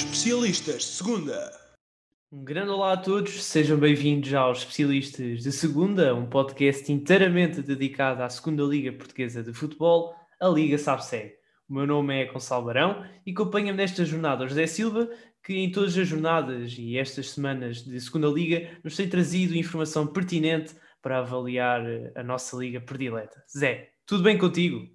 Especialistas Segunda. Um grande olá a todos, sejam bem-vindos aos Especialistas de Segunda, um podcast inteiramente dedicado à Segunda Liga Portuguesa de Futebol, a Liga SABSEG. O meu nome é Gonçalo Barão e acompanha-me nesta jornada o José Silva, que em todas as jornadas e estas semanas de Segunda Liga nos tem trazido informação pertinente para avaliar a nossa liga predileta. Zé, tudo bem contigo?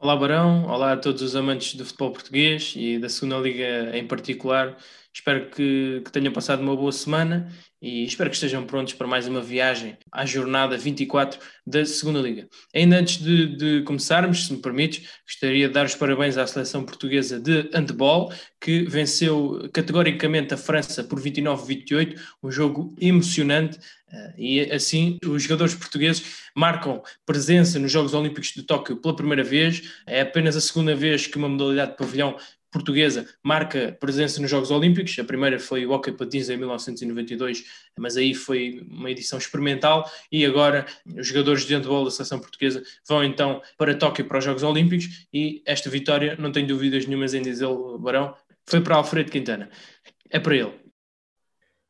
Olá Barão, olá a todos os amantes do futebol português e da segunda liga em particular. Espero que, que tenham passado uma boa semana e espero que estejam prontos para mais uma viagem à jornada 24 da segunda liga. Ainda antes de, de começarmos, se me permites, gostaria de dar os parabéns à seleção portuguesa de handball que venceu categoricamente a França por 29-28, um jogo emocionante Uh, e assim, os jogadores portugueses marcam presença nos Jogos Olímpicos de Tóquio pela primeira vez. É apenas a segunda vez que uma modalidade de pavilhão portuguesa marca presença nos Jogos Olímpicos. A primeira foi o Hockey Patins em 1992, mas aí foi uma edição experimental. E agora os jogadores de handball da seleção portuguesa vão então para Tóquio para os Jogos Olímpicos. E esta vitória, não tenho dúvidas nenhumas em dizê-lo, Barão, foi para Alfredo Quintana. É para ele.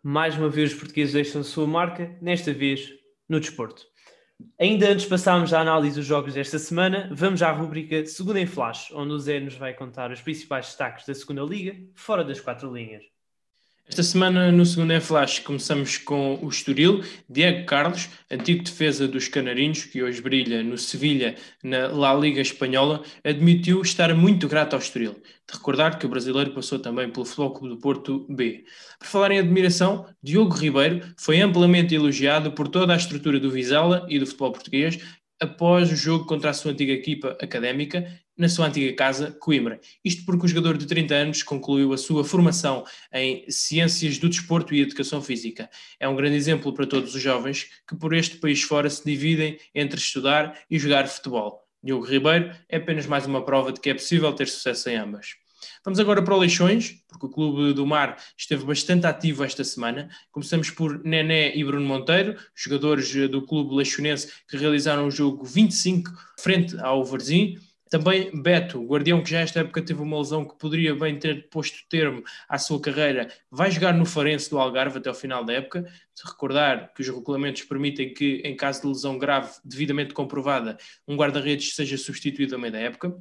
Mais uma vez os portugueses deixam a sua marca, nesta vez no desporto. Ainda antes de passarmos à análise dos jogos desta semana, vamos à rubrica Segunda em Flash, onde o Zé nos vai contar os principais destaques da segunda liga, fora das quatro linhas. Esta semana, no segundo Flash, começamos com o Estoril. Diego Carlos, antigo defesa dos Canarinhos, que hoje brilha no Sevilha, na La Liga Espanhola, admitiu estar muito grato ao Estoril. De recordar que o brasileiro passou também pelo Futebol Clube do Porto B. Por falar em admiração, Diogo Ribeiro foi amplamente elogiado por toda a estrutura do Vizela e do futebol português após o jogo contra a sua antiga equipa académica na sua antiga casa, Coimbra. Isto porque o jogador de 30 anos concluiu a sua formação em Ciências do Desporto e Educação Física. É um grande exemplo para todos os jovens que por este país fora se dividem entre estudar e jogar futebol. Diogo Ribeiro é apenas mais uma prova de que é possível ter sucesso em ambas. Vamos agora para o Leixões, porque o Clube do Mar esteve bastante ativo esta semana. Começamos por Nené e Bruno Monteiro, jogadores do Clube Leixonense que realizaram o jogo 25 frente ao Varzim. Também Beto, guardião que já esta época teve uma lesão que poderia bem ter posto termo à sua carreira, vai jogar no Farense do Algarve até ao final da época. Se recordar que os regulamentos permitem que, em caso de lesão grave devidamente comprovada, um guarda-redes seja substituído a meio da época.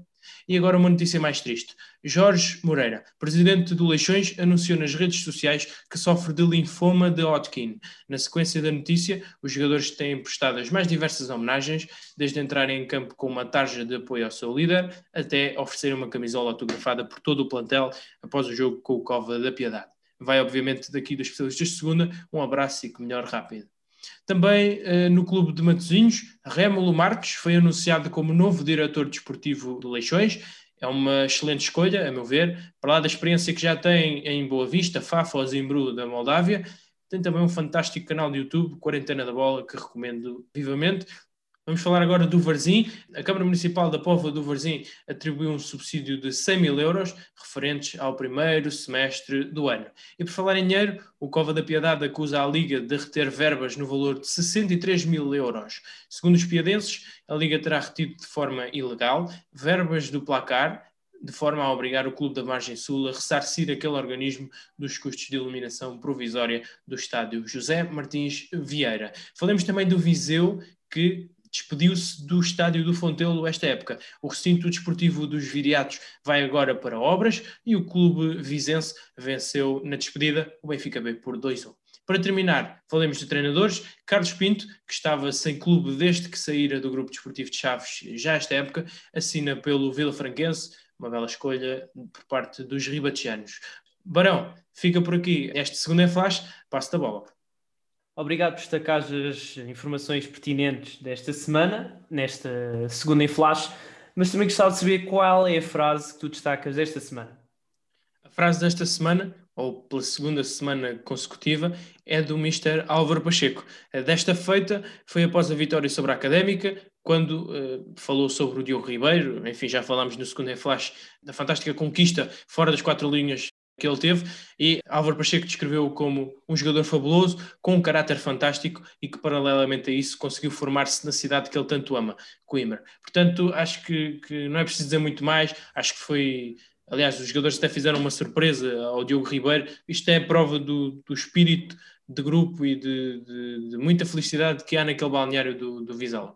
E agora uma notícia mais triste. Jorge Moreira, presidente do Leixões, anunciou nas redes sociais que sofre de linfoma de Hodgkin. Na sequência da notícia, os jogadores têm prestado as mais diversas homenagens, desde entrarem em campo com uma tarja de apoio ao seu líder, até oferecerem uma camisola autografada por todo o plantel após o jogo com o Cova da Piedade. Vai, obviamente, daqui dos especialistas de segunda, um abraço e que melhor rápido. Também uh, no clube de Matosinhos, Rémulo Marques foi anunciado como novo diretor desportivo de Leixões. É uma excelente escolha, a meu ver, para lá da experiência que já tem em Boa Vista, Fafa ou Zimbru da Moldávia. Tem também um fantástico canal de YouTube, Quarentena da Bola, que recomendo vivamente. Vamos falar agora do Varzim. A Câmara Municipal da Póvoa do Varzim atribuiu um subsídio de 100 mil euros referentes ao primeiro semestre do ano. E por falar em dinheiro, o Cova da Piedade acusa a Liga de reter verbas no valor de 63 mil euros. Segundo os piadenses, a Liga terá retido de forma ilegal verbas do placar de forma a obrigar o Clube da Margem Sul a ressarcir aquele organismo dos custos de iluminação provisória do estádio José Martins Vieira. Falamos também do Viseu, que despediu-se do estádio do Fontelo esta época. O recinto desportivo dos Viriatos vai agora para obras e o clube vizense venceu na despedida o Benfica B por 2-1. Para terminar, falemos de treinadores. Carlos Pinto, que estava sem clube desde que saíra do grupo desportivo de Chaves já esta época, assina pelo Vila Franquense, uma bela escolha por parte dos ribatianos. Barão, fica por aqui este segundo em flash, passo da bola. Obrigado por destacar as informações pertinentes desta semana, nesta segunda em flash, mas também gostava de saber qual é a frase que tu destacas desta semana. A frase desta semana, ou pela segunda semana consecutiva, é do Mr. Álvaro Pacheco. Desta feita foi após a vitória sobre a Académica, quando uh, falou sobre o Diogo Ribeiro, enfim, já falámos no segundo em flash da fantástica conquista fora das quatro linhas que ele teve e Álvaro Pacheco descreveu como um jogador fabuloso, com um caráter fantástico e que paralelamente a isso conseguiu formar-se na cidade que ele tanto ama, Coimbra. Portanto, acho que, que, não é preciso dizer muito mais, acho que foi Aliás, os jogadores até fizeram uma surpresa ao Diogo Ribeiro. Isto é a prova do, do espírito de grupo e de, de, de, muita felicidade que há naquele balneário do, do Vizela.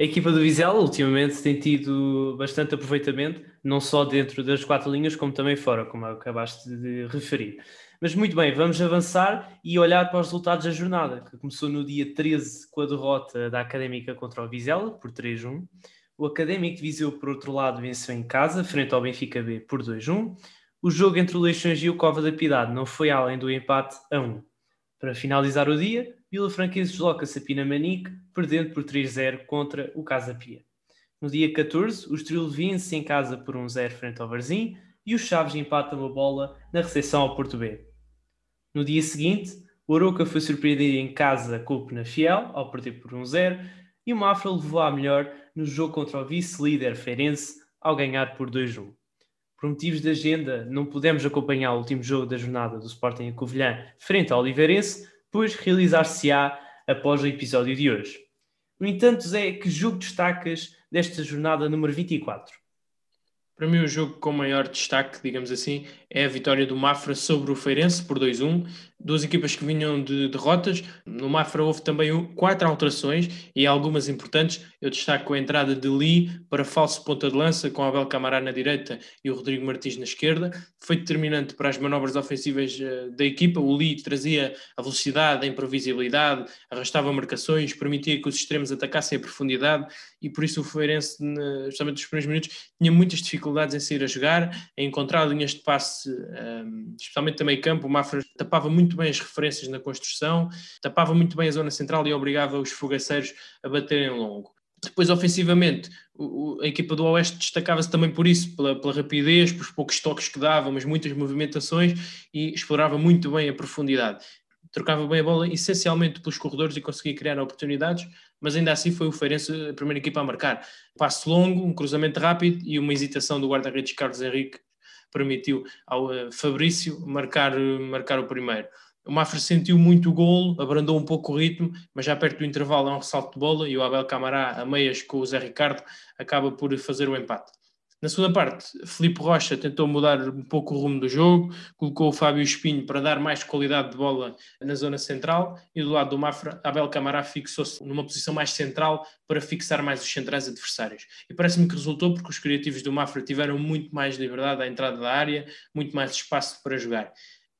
A equipa do Vizela ultimamente tem tido bastante aproveitamento, não só dentro das quatro linhas, como também fora, como acabaste de referir. Mas muito bem, vamos avançar e olhar para os resultados da jornada, que começou no dia 13 com a derrota da Académica contra o Vizela, por 3-1. O Académico de Viseu, por outro lado, venceu em casa, frente ao Benfica B, por 2-1. O jogo entre o Leixões e o Cova da Piedade não foi além do empate a 1. Para finalizar o dia, Vila Franquense desloca-se a Pinamanique, perdendo por 3-0 contra o Casa Pia. No dia 14, o Estoril vence em casa por 1-0 frente ao Varzim e os Chaves empatam a bola na recepção ao Porto B. No dia seguinte, o Aroca foi surpreendido em casa com o Penafiel, ao perder por 1-0, e o Mafra levou a melhor no jogo contra o vice-líder Feirense, ao ganhar por 2-1. Por motivos de agenda, não pudemos acompanhar o último jogo da jornada do Sporting em Covilhã frente ao Oliveirense, pois realizar-se-á após o episódio de hoje. No entanto, Zé, que jogo destacas desta jornada número 24? Para mim, o jogo com maior destaque, digamos assim, é a vitória do Mafra sobre o Feirense por 2-1 duas equipas que vinham de derrotas. No Mafra houve também quatro alterações e algumas importantes. Eu destaco a entrada de Lee para falso ponta de lança, com Abel Camará na direita e o Rodrigo Martins na esquerda. Foi determinante para as manobras ofensivas eh, da equipa. O Lee trazia a velocidade, a imprevisibilidade, arrastava marcações, permitia que os extremos atacassem a profundidade e por isso o Feirense, justamente nos primeiros minutos, tinha muitas dificuldades em sair a jogar, em encontrar linhas de passe, eh, especialmente também campo. O Mafra tapava muito bem as referências na construção, tapava muito bem a zona central e obrigava os fogaceiros a baterem longo. Depois, ofensivamente, a equipa do Oeste destacava-se também por isso, pela, pela, rapidez, pelos poucos toques que dava, mas muitas movimentações e explorava muito bem a profundidade. Trocava bem a bola essencialmente pelos corredores e conseguia criar oportunidades, mas ainda assim foi o Feirense a primeira equipa a marcar. Passo longo, um cruzamento rápido e uma hesitação do guarda-redes Carlos Henrique permitiu ao eh, Fabrício marcar, marcar o primeiro. O Mafra sentiu muito o golo, abrandou um pouco o ritmo, mas já perto do intervalo há um ressalto de bola e o Abel Camará, a meias com o Zé Ricardo, acaba por fazer o empate. Na segunda parte, Felipe Rocha tentou mudar um pouco o rumo do jogo, colocou o Fábio Espinho para dar mais qualidade de bola na zona central e do lado do Mafra, Abel Camará fixou-se numa posição mais central para fixar mais os centrais adversários. E parece-me que resultou porque os criativos do Mafra tiveram muito mais liberdade à entrada da área, muito mais espaço para jogar.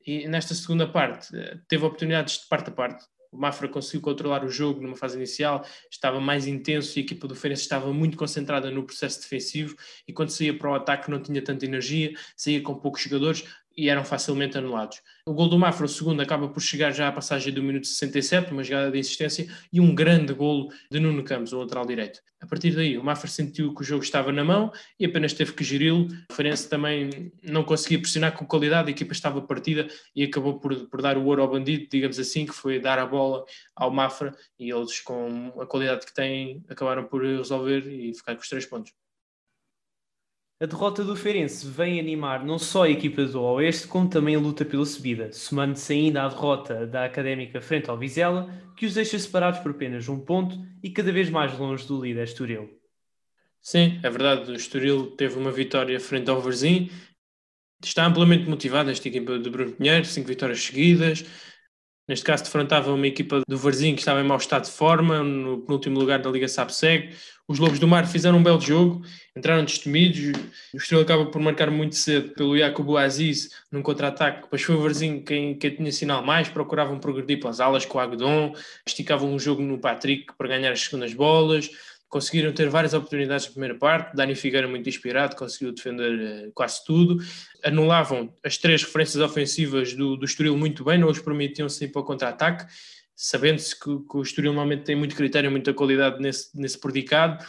E nesta segunda parte, eh, teve oportunidades de parte a parte, o Mafra conseguiu controlar o jogo numa fase inicial, estava mais intenso e a equipa do Feirense estava muito concentrada no processo defensivo. E quando saía para o ataque não tinha tanta energia, saía com poucos jogadores, e eram facilmente anulados. O gol do Mafra, o segundo, acaba por chegar já à passagem do minuto 67, uma jogada de insistência, e um grande golo de Nuno Campos, o lateral direito. A partir daí, o Mafra sentiu que o jogo estava na mão e apenas teve que geri-lo. O Farense também não conseguia pressionar com qualidade, a equipa estava partida e acabou por, por dar o ouro ao bandido, digamos assim, que foi dar a bola ao Mafra e eles, com a qualidade que têm, acabaram por resolver e ficar com os três pontos. A derrota do Feirense vem animar não só a equipa do Oeste, como também a luta pela subida, somando-se ainda à derrota da Académica frente ao Vizela, que os deixa separados por apenas um ponto e cada vez mais longe do líder Estoril. Sim, é verdade, o Estoril teve uma vitória frente ao Varzim, está amplamente motivada esta equipa de Bruno Pinheiro, cinco vitórias seguidas, Neste caso, defrontava uma equipa do Varzim que estava em mau estado de forma, no último lugar da Liga Sapseg. Os Lobos do Mar fizeram um belo jogo, entraram destemidos. O Estrela acaba por marcar muito cedo pelo Jacobo Aziz num contra-ataque. Depois foi o Varzim quem, quem tinha sinal mais, procuravam progredir pelas alas com o Agdon, esticavam um jogo no Patrick para ganhar as segundas bolas conseguiram ter várias oportunidades na primeira parte. Dani Figueira, muito inspirado, conseguiu defender uh, quase tudo. Anulavam as três referências ofensivas do, do Estoril muito bem, não os permitiam sair para o contra-ataque, sabendo-se que, que, o Estoril normalmente tem muito critério, muita qualidade nesse, nesse predicado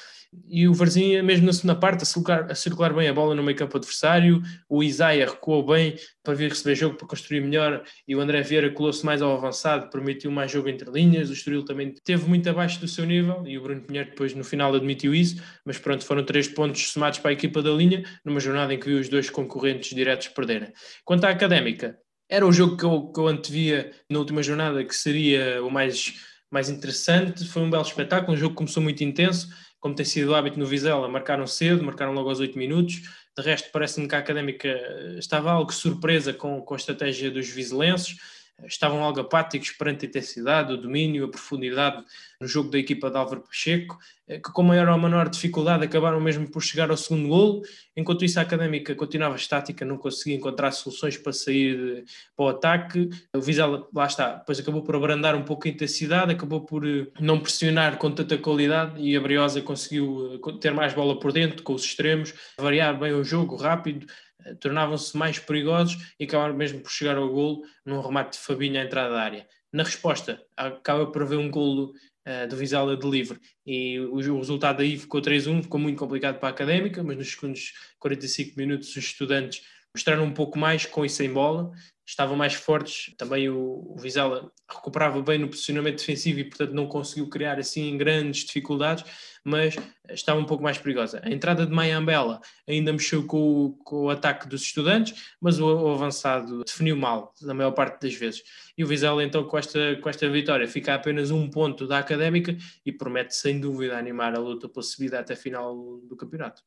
e o Varzinha, mesmo na segunda parte, a circular, a circular bem a bola no meio campo adversário, o Isaia recuou bem para vir receber jogo, para construir melhor, e o André Vieira colou-se mais ao avançado, permitiu mais jogo entre linhas, o Estoril também teve muito abaixo do seu nível, e o Bruno Pinheiro depois no final admitiu isso, mas pronto, foram três pontos somados para a equipa da linha, numa jornada em que viu os dois concorrentes diretos perderem. Quanto à Académica, era o jogo que eu, que eu antevia na última jornada, que seria o mais, mais interessante, foi um belo espetáculo, um jogo que começou muito intenso, como tem sido o hábito no Vizela, marcaram cedo, marcaram logo aos 8 minutos, De resto, parece-me que a Académica estava algo surpresa com, com a estratégia dos vizelenses estavam algo apáticos perante a intensidade, o domínio, a profundidade no jogo da equipa de Álvaro Pacheco, eh, que com maior ou menor dificuldade acabaram mesmo por chegar ao segundo golo, enquanto isso a Académica continuava estática, não conseguia encontrar soluções para sair para o ataque, o Vizela, lá está, depois acabou por abrandar um pouco a intensidade, acabou por eh, não pressionar com tanta qualidade e a Briosa conseguiu eh, ter mais bola por dentro, com os extremos, variar bem o jogo, rápido, eh, tornavam-se mais perigosos e acabaram mesmo por chegar ao golo num remate de Fabinho à entrada da área. Na resposta, acaba por haver um golo uh, do Vizela de livre e o, o resultado aí ficou 3-1, ficou muito complicado para a Académica, mas nos segundos 45 minutos os estudantes mostraram um pouco mais com e sem bola, estavam mais fortes, também o, o Vizela recuperava bem no posicionamento defensivo e portanto não conseguiu criar assim grandes dificuldades, mas estava um pouco mais perigosa. A entrada de Mayambela ainda mexeu com o, com o ataque dos estudantes, mas o, o, avançado definiu mal, na maior parte das vezes. E o Vizela, então, com esta, com esta vitória, fica a apenas um ponto da académica e promete, sem dúvida, animar a luta pela subida até a final do campeonato.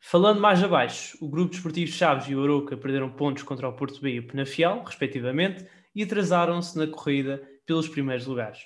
Falando mais abaixo, o grupo desportivo Chaves e o Aroca perderam pontos contra o Porto B e o Penafiel, respectivamente, e atrasaram-se na corrida pelos primeiros lugares.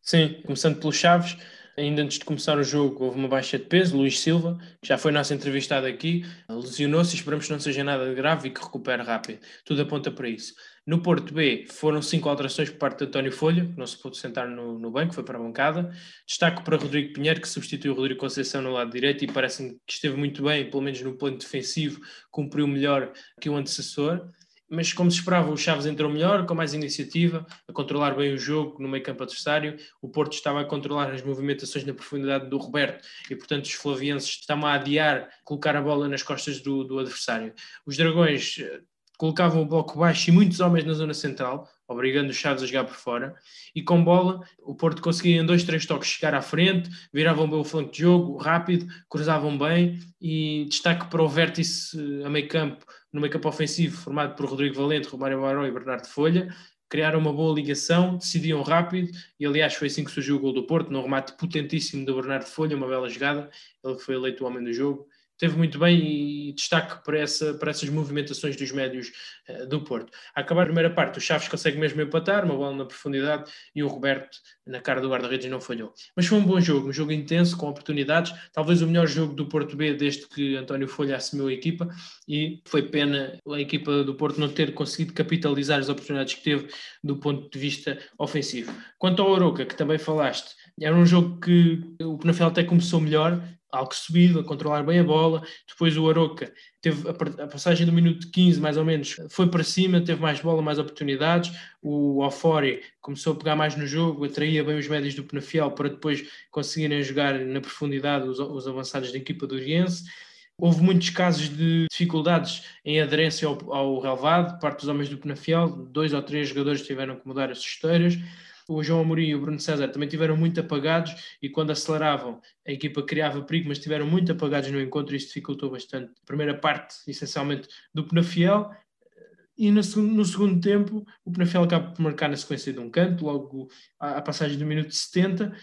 Sim, começando pelos Chaves, Ainda antes de começar o jogo, houve uma baixa de peso. Luís Silva, que já foi nosso entrevistado aqui, lesionou-se. Esperamos que não seja nada grave e que recupere rápido. Tudo aponta para isso. No Porto B, foram cinco alterações por parte de António Folha, que não se pôde sentar no, no banco, foi para a bancada. Destaque para Rodrigo Pinheiro, que substituiu Rodrigo Conceição no lado direito e parece-me que esteve muito bem, pelo menos no plano defensivo, cumpriu melhor que o antecessor mas como se esperava, o Chaves entrou melhor, com mais iniciativa, a controlar bem o jogo no meio campo adversário. O Porto estava a controlar as movimentações na profundidade do Roberto e, portanto, os flavienses estavam a adiar colocar a bola nas costas do, do adversário. Os Dragões eh, colocavam o bloco baixo e muitos homens na zona central, obrigando os Chaves a jogar por fora, e com bola o Porto conseguia em dois, três toques chegar à frente, viravam bem o flanco de jogo, rápido, cruzavam bem, e destaque para o vértice a meio campo, no meio campo ofensivo, formado por Rodrigo Valente, Romário Baró e Bernardo Folha, criaram uma boa ligação, decidiam rápido, e aliás foi assim que surgiu o gol do Porto, num remate potentíssimo do Bernardo Folha, uma bela jogada, ele foi eleito o homem do jogo, teve muito bem e destaque para, essa, para essas movimentações dos médios uh, do Porto. A acabar a primeira parte, o Chaves consegue mesmo empatar, uma bola na profundidade e o Roberto na cara do guarda-redes não falhou. Mas foi um bom jogo, um jogo intenso, com oportunidades, talvez o melhor jogo do Porto B desde que António Folha assumiu a equipa e foi pena a equipa do Porto não ter conseguido capitalizar as oportunidades que teve do ponto de vista ofensivo. Quanto ao Oroca, que também falaste, era um jogo que o Penafiel até começou melhor, algo subido, a controlar bem a bola. Depois o Aroca teve a, passagem do minuto 15, mais ou menos, foi para cima, teve mais bola, mais oportunidades. O Ofori começou a pegar mais no jogo, atraía bem os médios do Penafiel para depois conseguirem jogar na profundidade os, os avançados da equipa do Oriense. Houve muitos casos de dificuldades em aderência ao, ao relevado, parte dos homens do Penafiel, dois ou três jogadores tiveram que mudar as esteiras o João Amorim e o Bruno César também tiveram muito apagados e quando aceleravam a equipa criava perigo, mas tiveram muito apagados no encontro e isso dificultou bastante. A primeira parte, essencialmente, do Penafiel e no, no, segundo tempo o Penafiel acaba por marcar na sequência de um canto, logo à, à passagem do minuto 70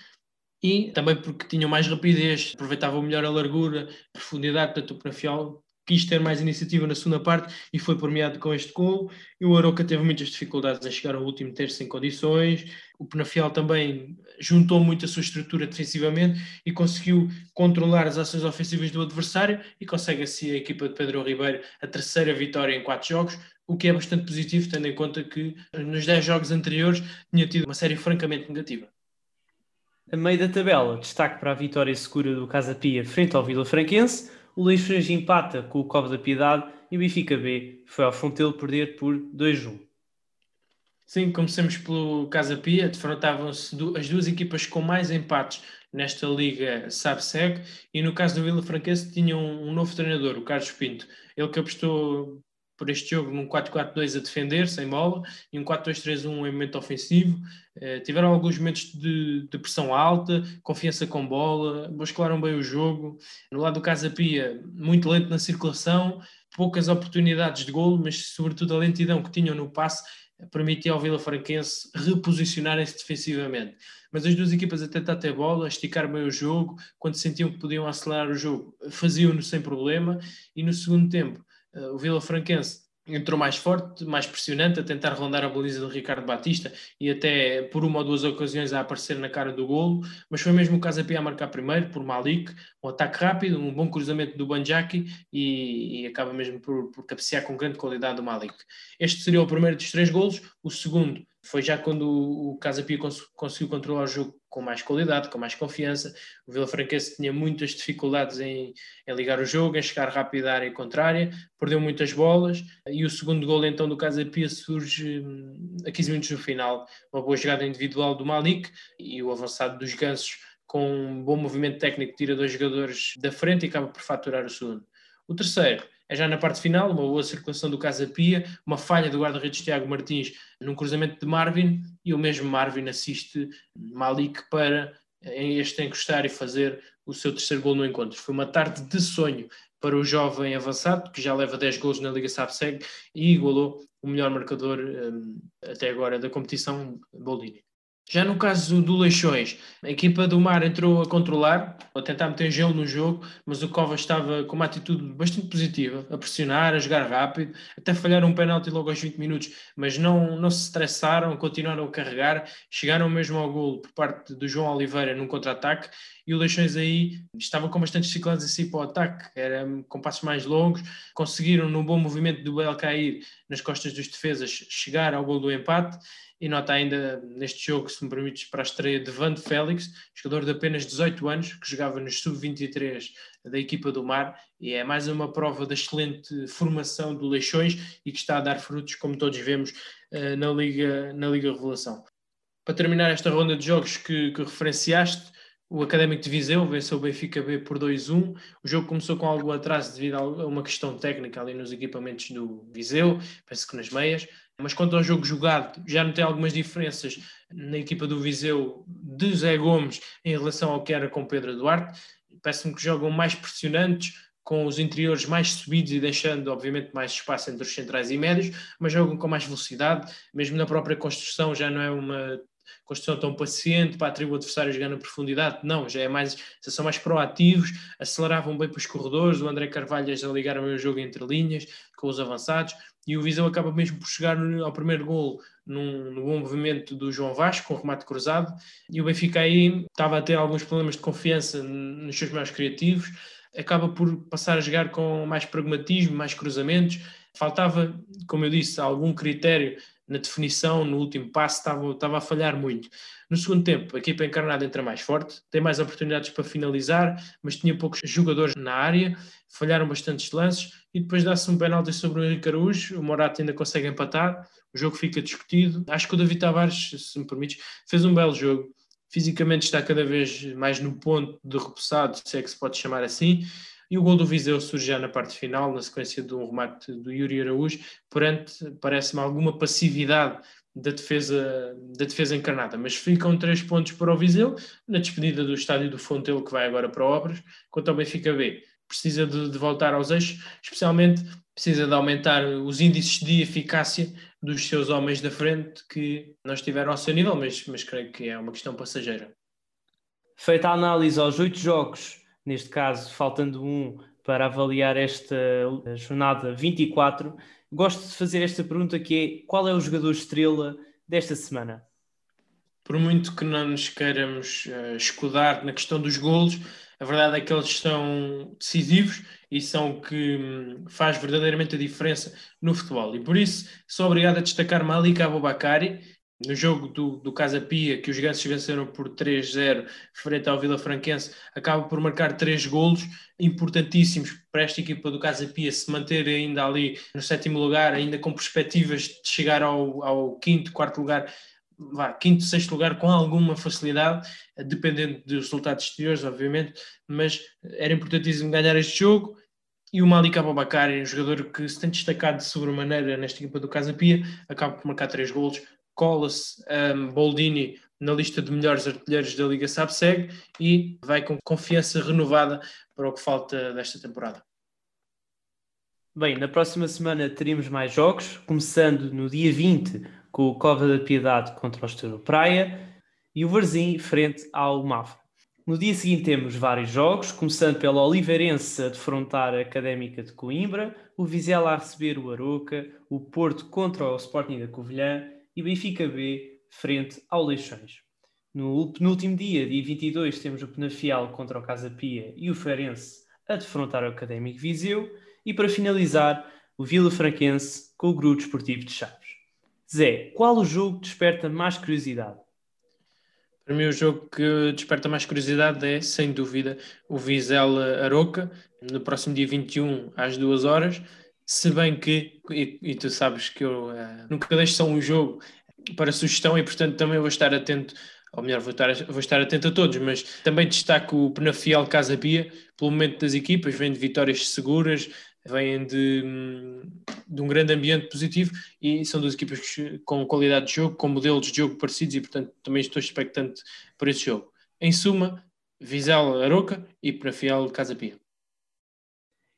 e também porque tinham mais rapidez, aproveitavam melhor a largura, a profundidade, portanto o Penafiel quis ter mais iniciativa na segunda parte e foi premiado com este gol. E o Aroca teve muitas dificuldades em chegar ao último terço em condições. O Penafiel também juntou muito a sua estrutura defensivamente e conseguiu controlar as ações ofensivas do adversário e consegue assim a equipa de Pedro Ribeiro a terceira vitória em quatro jogos, o que é bastante positivo, tendo em conta que nos dez jogos anteriores tinha tido uma série francamente negativa. A meio da tabela, destaque para a vitória segura do Casa Pia frente ao Vila Franquense, o Luís Frange empata com o Cobre da Piedade e o Benfica B foi ao Fontelo perder por 2-1. Sim, comecemos pelo Casa Pia, defrontavam-se as duas equipas com mais empates nesta liga SABSEG e no caso do Vila Franquense tinha um novo treinador, o Carlos Pinto, ele que apostou por este jogo num 4-4-2 a defender, sem bola, e um 4-2-3-1 em momento ofensivo. Eh, tiveram alguns momentos de, de, pressão alta, confiança com bola, buscaram bem o jogo. No lado do Casa Pia, muito lento na circulação, poucas oportunidades de golo, mas sobretudo a lentidão que tinham no passe permitia ao Vila Franquense reposicionarem-se defensivamente. Mas as duas equipas a tentar ter bola, a esticar bem o jogo, quando sentiam que podiam acelerar o jogo, faziam-no sem problema, e no segundo tempo o Vila Franquense entrou mais forte, mais pressionante, a tentar rondar a baliza de Ricardo Batista e até por uma ou duas ocasiões a aparecer na cara do golo, mas foi mesmo o Casapia a marcar primeiro, por Malik, um ataque rápido, um bom cruzamento do Banjaki e, e acaba mesmo por, por cabecear com grande qualidade do Malik. Este seria o primeiro dos três golos, o segundo foi já quando o Casa Pia cons conseguiu controlar o jogo com mais qualidade, com mais confiança. O Vila Franquense tinha muitas dificuldades em, em, ligar o jogo, em chegar rápido à área contrária, perdeu muitas bolas e o segundo gol então do Casa Pia surge hum, a 15 minutos do final. Uma boa jogada individual do Malik e o avançado dos Gansos com um bom movimento técnico tira dois jogadores da frente e acaba por faturar o segundo. O terceiro é já na parte final, uma boa circulação do Casa Pia, uma falha do guarda-redes Tiago Martins num cruzamento de Marvin e o mesmo Marvin assiste Malik para este encostar e fazer o seu terceiro gol no encontro. Foi uma tarde de sonho para o jovem avançado, que já leva 10 gols na Liga Sapseg e igualou o melhor marcador um, até agora da competição, Boldini. Já no caso do Leixões, a equipa do Mar entrou a controlar, a tentar meter gelo no jogo, mas o Covas estava com uma atitude bastante positiva, a pressionar, a jogar rápido, até falhar um penalti logo aos 20 minutos, mas não, não se estressaram, continuaram a carregar, chegaram mesmo ao golo por parte do João Oliveira num contra-ataque e o Leixões aí estava com bastantes dificuldades assim para o ataque, era com passos mais longos, conseguiram no bom movimento do Bel Cair nas costas dos defesas chegar ao golo do empate. E nota ainda neste jogo, se me permites, para a estreia de Van Félix, jogador de apenas 18 anos, que jogava nos sub-23 da equipa do Mar, e é mais uma prova da excelente formação do Leixões e que está a dar frutos, como todos vemos, eh, na Liga, na Liga Revelação. Para terminar esta ronda de jogos que, que referenciaste, o Académico de Viseu venceu o Benfica B por 2-1. O jogo começou com algum atraso devido a uma questão técnica ali nos equipamentos do Viseu, penso que nas meias. Mas quanto ao jogo jogado, já notei algumas diferenças na equipa do Viseu de Zé Gomes em relação ao que era com Pedro Duarte. Parece-me que jogam mais pressionantes, com os interiores mais subidos e deixando, obviamente, mais espaço entre os centrais e médios, mas jogam com mais velocidade, mesmo na própria construção já não é uma construção tão paciente para atribuir o adversário jogar na profundidade, não, já é mais, já são mais proativos, aceleravam bem para os corredores, o André Carvalho já ligaram o jogo entre linhas, com os avançados, e o Viseu acaba mesmo por chegar ao primeiro gol num, num, bom movimento do João Vasco, com remate cruzado, e o Benfica aí estava a ter alguns problemas de confiança nos seus maiores criativos, acaba por passar a jogar com mais pragmatismo, mais cruzamentos, faltava, como eu disse, algum critério na definição, no último passo, estava, estava a falhar muito. No segundo tempo, a equipa encarnada entra mais forte, tem mais oportunidades para finalizar, mas tinha poucos jogadores na área, falharam bastantes lances e depois dá-se um penalti sobre o Henrique Araújo, o Morato ainda consegue empatar, o jogo fica discutido. Acho que o David Tavares, se me permites, fez um belo jogo. Fisicamente está cada vez mais no ponto de repousado, se é que se pode chamar assim, e o gol do Viseu surge já na parte final, na sequência de um remate do Yuri Araújo, perante, parece-me, alguma passividade da defesa, da defesa encarnada. Mas ficam três pontos para o Viseu, na despedida do estádio do Fontelo, que vai agora para Obras, quanto ao Benfica B. Precisa de, de voltar aos eixos, especialmente precisa de aumentar os índices de eficácia dos seus homens da frente que não estiveram ao seu nível, mas, mas creio que é uma questão passageira. Feita a análise aos oito jogos neste caso, faltando um para avaliar esta jornada 24, gosto de fazer esta pergunta que é qual é o jogador estrela desta semana? Por muito que não nos queiramos uh, escudar na questão dos golos, a verdade é que eles são decisivos e são o que hum, faz verdadeiramente a diferença no futebol. E por isso sou obrigado a destacar Malik Abubakari, no jogo do, do Casa Pia, que os Gansos venceram por 3-0 frente ao Vila Franquense, acaba por marcar três golos importantíssimos para esta equipa do Casa Pia se manter ainda ali no sétimo lugar, ainda com perspectivas de chegar ao, ao quinto, quarto lugar, vá, quinto, sexto lugar com alguma facilidade, dependendo dos resultados exteriores, obviamente, mas era importantíssimo ganhar este jogo. E o Malik Abubakar, um jogador que se tem destacado de sobremaneira nesta equipa do Casa Pia, acaba por marcar três golos, cola-se um, Boldini na lista de melhores artilheiros da Liga Sabseg e vai com confiança renovada para o que falta desta temporada. Bem, na próxima semana teremos mais jogos, começando no dia 20 com o Cova da Piedade contra o Estouro Praia e o Varzim frente ao Mafra. No dia seguinte temos vários jogos, começando pela Oliveirense a defrontar a Académica de Coimbra, o Vizela a receber o Aroca, o Porto contra o Sporting da Covilhã e Benfica B frente ao Leixões. No penúltimo dia, dia 22, temos o Penafiel contra o Casa Pia e o Ferense a defrontar o Académico Viseu e para finalizar, o Vila Franquense com o Grupo Desportivo de Chaves. Zé, qual o jogo desperta mais curiosidade? Para mim, o jogo que desperta mais curiosidade é, sem dúvida, o Vizela Aroca, no próximo dia 21, às 2 horas. Se bem que, e, e tu sabes que eu uh, nunca deixo só um jogo para sugestão e, portanto, também vou estar atento, ou melhor, vou estar, vou estar atento a todos, mas também destaco o Penafiel Casa Pia, pelo momento das equipas, vem de vitórias seguras, vêm de, de, um grande ambiente positivo e são duas equipas com qualidade de jogo, com modelos de jogo parecidos e, portanto, também estou expectante por esse jogo. Em suma, Vizela Aroca e Penafiel Casa Pia.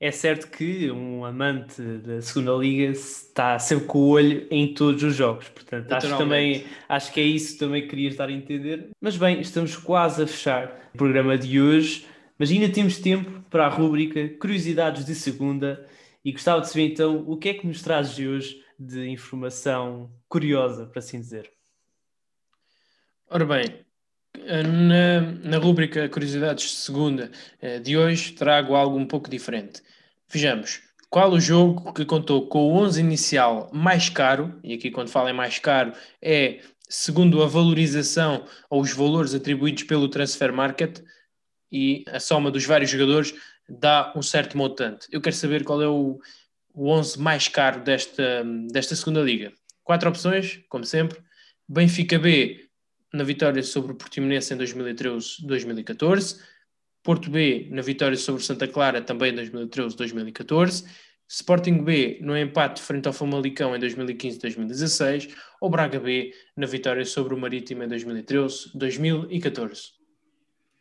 É certo que um amante da segunda liga está sempre com o olho em todos os jogos, portanto acho, também, acho que é isso que também querias dar a entender. Mas bem, estamos quase a fechar o programa de hoje. Mas ainda temos tempo para a rúbrica Curiosidades de Segunda e gostava de saber então o que é que nos trazes hoje de informação curiosa, para assim dizer. Ora bem, na, na rúbrica Curiosidades de Segunda eh, de hoje trago algo um pouco diferente. Vejamos, qual o jogo que contou com o 11 inicial mais caro, e aqui quando falo em mais caro é segundo a valorização ou os valores atribuídos pelo Transfer Market, e a soma dos vários jogadores dá um certo montante. Eu quero saber qual é o, o 11 mais caro desta, desta segunda liga. Quatro opções, como sempre. Benfica B na vitória sobre o Portimonense em 2013-2014. Porto B na vitória sobre Santa Clara também em 2013-2014. Sporting B no empate frente ao Famalicão em 2015-2016. Ou Braga B na vitória sobre o Marítimo em 2013-2014.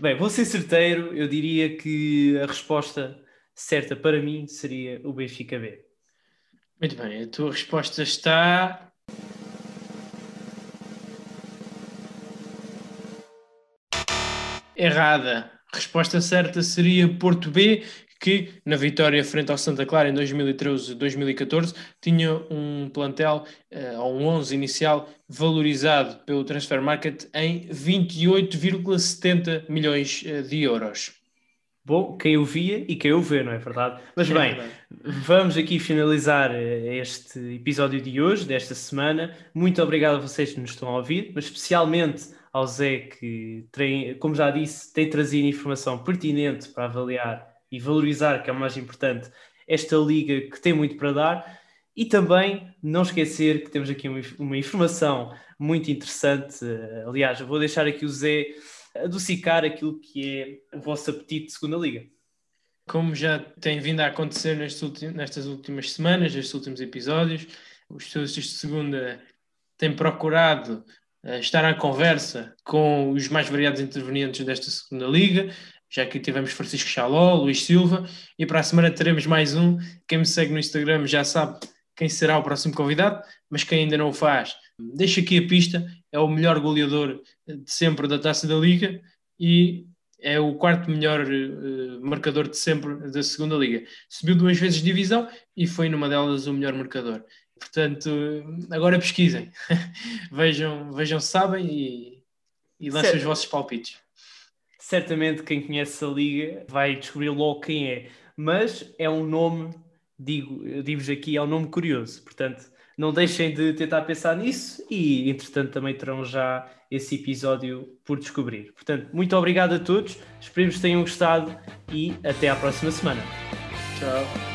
Bem, vou ser certeiro, eu diria que a resposta certa para mim seria o Benfica B. Muito bem, a tua resposta está. Errada. A resposta certa seria Porto B, que na vitória frente ao Santa Clara em 2013-2014 tinha um plantel, uh, ou um 11 inicial, valorizado pelo Transfer Market em 28,70 milhões uh, de euros. Bom, quem o via e quem o vê, não é verdade? Mas é bem, verdade. vamos aqui finalizar eh, este episódio de hoje, desta semana. Muito obrigado a vocês que nos estão a ouvir, mas especialmente ao Zé, que, tem, como já disse, tem trazido informação pertinente para avaliar e valorizar, que é o mais importante, esta liga que tem muito para dar. E também não esquecer que temos aqui uma, informação muito interessante. Aliás, eu vou deixar aqui o Zé adocicar aquilo que é o vosso apetite de segunda liga. Como já tem vindo a acontecer nestas últimas semanas, nestes últimos episódios, os estudos de segunda têm procurado estar à conversa com os mais variados intervenientes desta segunda liga, já que tivemos Francisco Chaló, Luís Silva, e para a semana teremos mais um. Quem me segue no Instagram já sabe quem será o próximo convidado, mas quem ainda não o faz, deixa aqui a pista, é o melhor goleador de sempre da Taça da Liga e é o quarto melhor uh, marcador de sempre da segunda liga. Subiu duas vezes de divisão e foi numa delas o melhor marcador. Portanto, agora pesquisem, vejam, vejam se sabem e, e lancem os vossos palpites certamente quem conhece a liga vai descobrir logo quem é. Mas é um nome, digo, digo-vos aqui, é um nome curioso. Portanto, não deixem de tentar pensar nisso e, entretanto, também terão já esse episódio por descobrir. Portanto, muito obrigado a todos, esperemos que tenham gostado e até à próxima semana. Tchau.